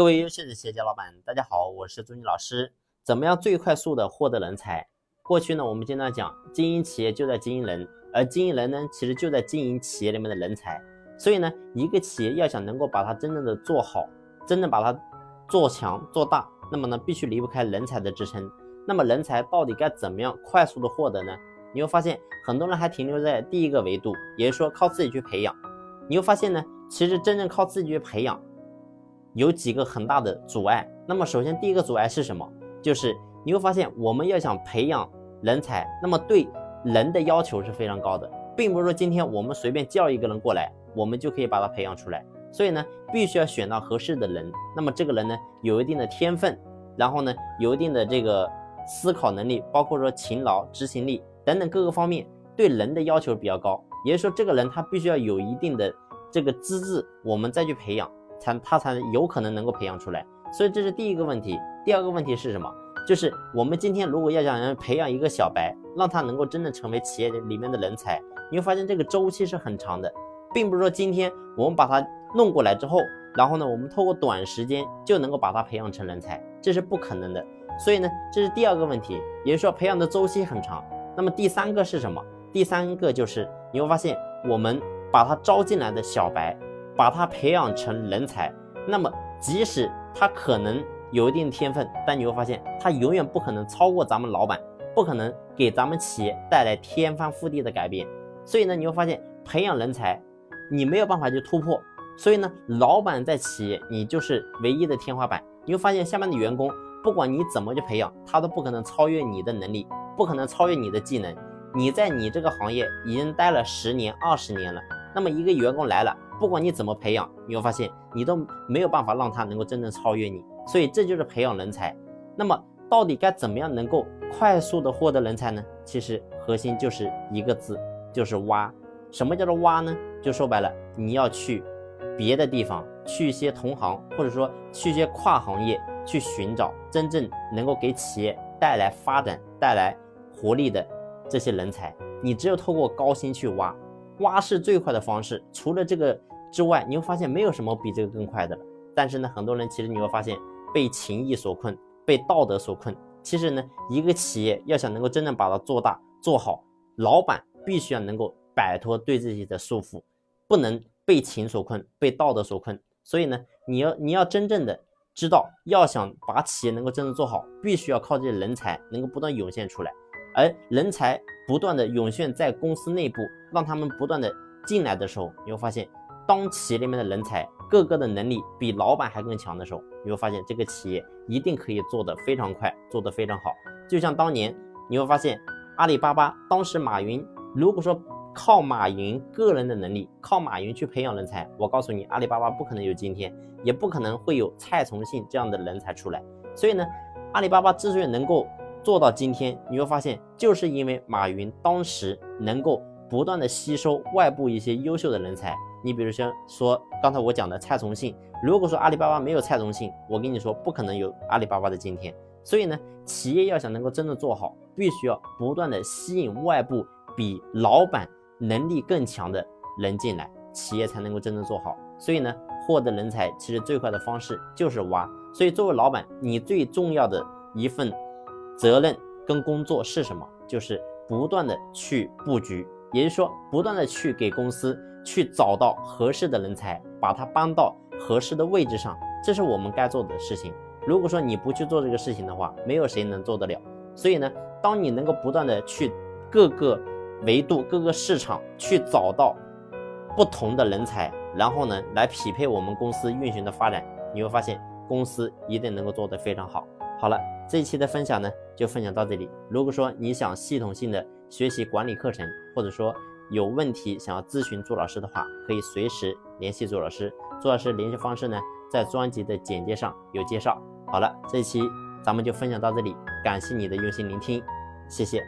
各位优秀的企业家老板，大家好，我是朱军老师。怎么样最快速的获得人才？过去呢，我们经常讲经营企业就在经营人，而经营人呢，其实就在经营企业里面的人才。所以呢，一个企业要想能够把它真正的做好，真正把它做强做大，那么呢，必须离不开人才的支撑。那么人才到底该怎么样快速的获得呢？你会发现很多人还停留在第一个维度，也就是说靠自己去培养。你会发现呢，其实真正靠自己去培养。有几个很大的阻碍。那么，首先第一个阻碍是什么？就是你会发现，我们要想培养人才，那么对人的要求是非常高的，并不是说今天我们随便叫一个人过来，我们就可以把他培养出来。所以呢，必须要选到合适的人。那么这个人呢，有一定的天分，然后呢，有一定的这个思考能力，包括说勤劳、执行力等等各个方面，对人的要求比较高。也就是说，这个人他必须要有一定的这个资质，我们再去培养。才他才有可能能够培养出来，所以这是第一个问题。第二个问题是什么？就是我们今天如果要想人培养一个小白，让他能够真正成为企业里面的人才，你会发现这个周期是很长的，并不是说今天我们把他弄过来之后，然后呢，我们透过短时间就能够把他培养成人才，这是不可能的。所以呢，这是第二个问题，也就是说培养的周期很长。那么第三个是什么？第三个就是你会发现我们把他招进来的小白。把他培养成人才，那么即使他可能有一定天分，但你会发现他永远不可能超过咱们老板，不可能给咱们企业带来天翻覆地的改变。所以呢，你会发现培养人才，你没有办法去突破。所以呢，老板在企业，你就是唯一的天花板。你会发现下面的员工，不管你怎么去培养，他都不可能超越你的能力，不可能超越你的技能。你在你这个行业已经待了十年、二十年了，那么一个员工来了。不管你怎么培养，你会发现你都没有办法让他能够真正超越你，所以这就是培养人才。那么到底该怎么样能够快速的获得人才呢？其实核心就是一个字，就是挖。什么叫做挖呢？就说白了，你要去别的地方，去一些同行，或者说去一些跨行业，去寻找真正能够给企业带来发展、带来活力的这些人才。你只有透过高薪去挖。挖是最快的方式，除了这个之外，你会发现没有什么比这个更快的了。但是呢，很多人其实你会发现被情义所困，被道德所困。其实呢，一个企业要想能够真正把它做大做好，老板必须要能够摆脱对自己的束缚，不能被情所困，被道德所困。所以呢，你要你要真正的知道，要想把企业能够真正做好，必须要靠这些人才能够不断涌现出来。而人才不断的涌现在公司内部，让他们不断的进来的时候，你会发现，当企业里面的人才个个的能力比老板还更强的时候，你会发现这个企业一定可以做得非常快，做得非常好。就像当年你会发现，阿里巴巴当时马云，如果说靠马云个人的能力，靠马云去培养人才，我告诉你，阿里巴巴不可能有今天，也不可能会有蔡崇信这样的人才出来。所以呢，阿里巴巴之所以能够做到今天，你会发现，就是因为马云当时能够不断的吸收外部一些优秀的人才。你比如说，说刚才我讲的蔡崇信，如果说阿里巴巴没有蔡崇信，我跟你说不可能有阿里巴巴的今天。所以呢，企业要想能够真的做好，必须要不断的吸引外部比老板能力更强的人进来，企业才能够真正做好。所以呢，获得人才其实最快的方式就是挖。所以作为老板，你最重要的一份。责任跟工作是什么？就是不断的去布局，也就是说，不断的去给公司去找到合适的人才，把它搬到合适的位置上，这是我们该做的事情。如果说你不去做这个事情的话，没有谁能做得了。所以呢，当你能够不断的去各个维度、各个市场去找到不同的人才，然后呢，来匹配我们公司运行的发展，你会发现公司一定能够做得非常好。好了，这一期的分享呢，就分享到这里。如果说你想系统性的学习管理课程，或者说有问题想要咨询朱老师的话，可以随时联系朱老师。朱老师联系方式呢，在专辑的简介上有介绍。好了，这一期咱们就分享到这里，感谢你的用心聆听，谢谢。